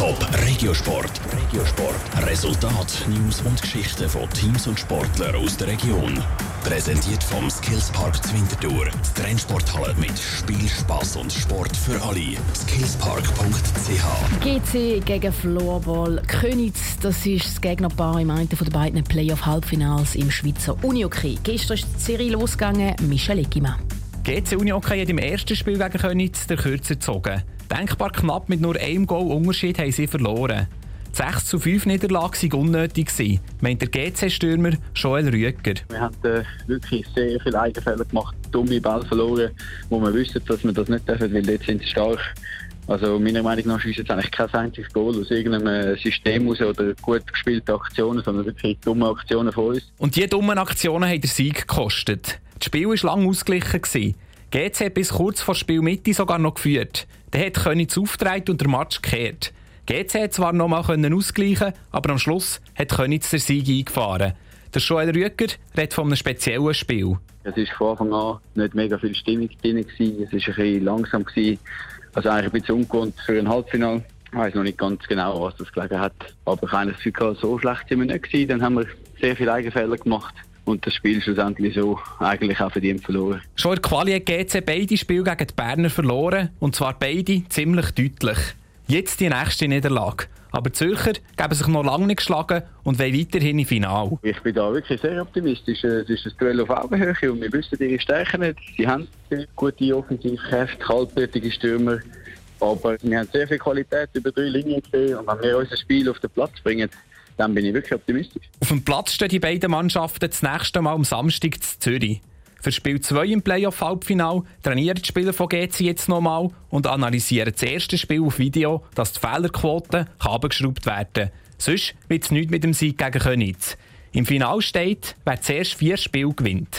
Top Regiosport. Regiosport. Resultat, News und Geschichten von Teams und Sportlern aus der Region. Präsentiert vom Skillspark Zwintertour. Die Trennsporthalle mit Spiel, Spass und Sport für alle. Skillspark.ch GC gegen Floorball Königs. Das ist das Gegnerpaar im einen der beiden Playoff-Halbfinals im Schweizer Unihockey. Gestern ist die Serie losgegangen. Michel Eckimann. GC Unihockey hat im ersten Spiel gegen Königs der Kürzer gezogen. Denkbar knapp mit nur einem Goal Unterschied haben sie verloren. Die 6 zu 5 Niederlage war unnötig, meint der GC-Stürmer Joel Rüeger. Wir haben äh, wirklich sehr viele Eigenfälle gemacht, dumme Ball verloren, wo wir wissen, dass wir das nicht dürfen, weil dort sind sie stark. Also meiner Meinung nach ist jetzt eigentlich kein einziges Goal aus irgendeinem System raus oder gut gespielte Aktionen, sondern wirklich dumme Aktionen von uns. Und diese dummen Aktionen haben den Sieg gekostet. Das Spiel war lang ausgeglichen. GC hat bis kurz vor Spielmitte sogar noch geführt. Dann hat Königs aufgetragen und der Match gekehrt. GC hat zwar noch mal ausgleichen aber am Schluss hat Königs der Sieg eingefahren. Der Joel Rüeger redet von einem speziellen Spiel. Es war von Anfang an nicht mega viel Stimmung drin. Es war ein bisschen langsam. Also eigentlich ein bisschen ungewohnt für ein Halbfinale. Ich weiß noch nicht ganz genau, was das gelegen hat. Aber Gefühl, so schlecht sind wir nicht gewesen. Dann haben wir sehr viele Eigenfehler gemacht und das Spiel schlussendlich so eigentlich auch verdient verloren. Schon in der Quali hat GC beide Spiele gegen die Berner verloren und zwar beide ziemlich deutlich. Jetzt die nächste Niederlage. Aber die Zürcher geben sich noch lange nicht geschlagen und wollen weiterhin im Finale. Ich bin da wirklich sehr optimistisch. Es ist ein Duell auf Augenhöhe und wir wissen ihre Stärken nicht. Sie haben sehr gute Offensivkräfte, kaltblütige Stürmer. Aber wir haben sehr viel Qualität über drei Linien gesehen und wenn wir unser Spiel auf den Platz bringen, dann bin ich wirklich optimistisch. Auf dem Platz stehen die beiden Mannschaften das nächste Mal am Samstag in Zürich. Für Spiel 2 im Playoff-Halbfinal trainieren die Spieler von GC jetzt nochmal und analysieren das erste Spiel auf Video, dass die Fehlerquote abgeschraubt werden kann. Sonst wird es nichts mit dem Sieg gegen Königs. Im Finale steht, wer zuerst vier Spiele gewinnt.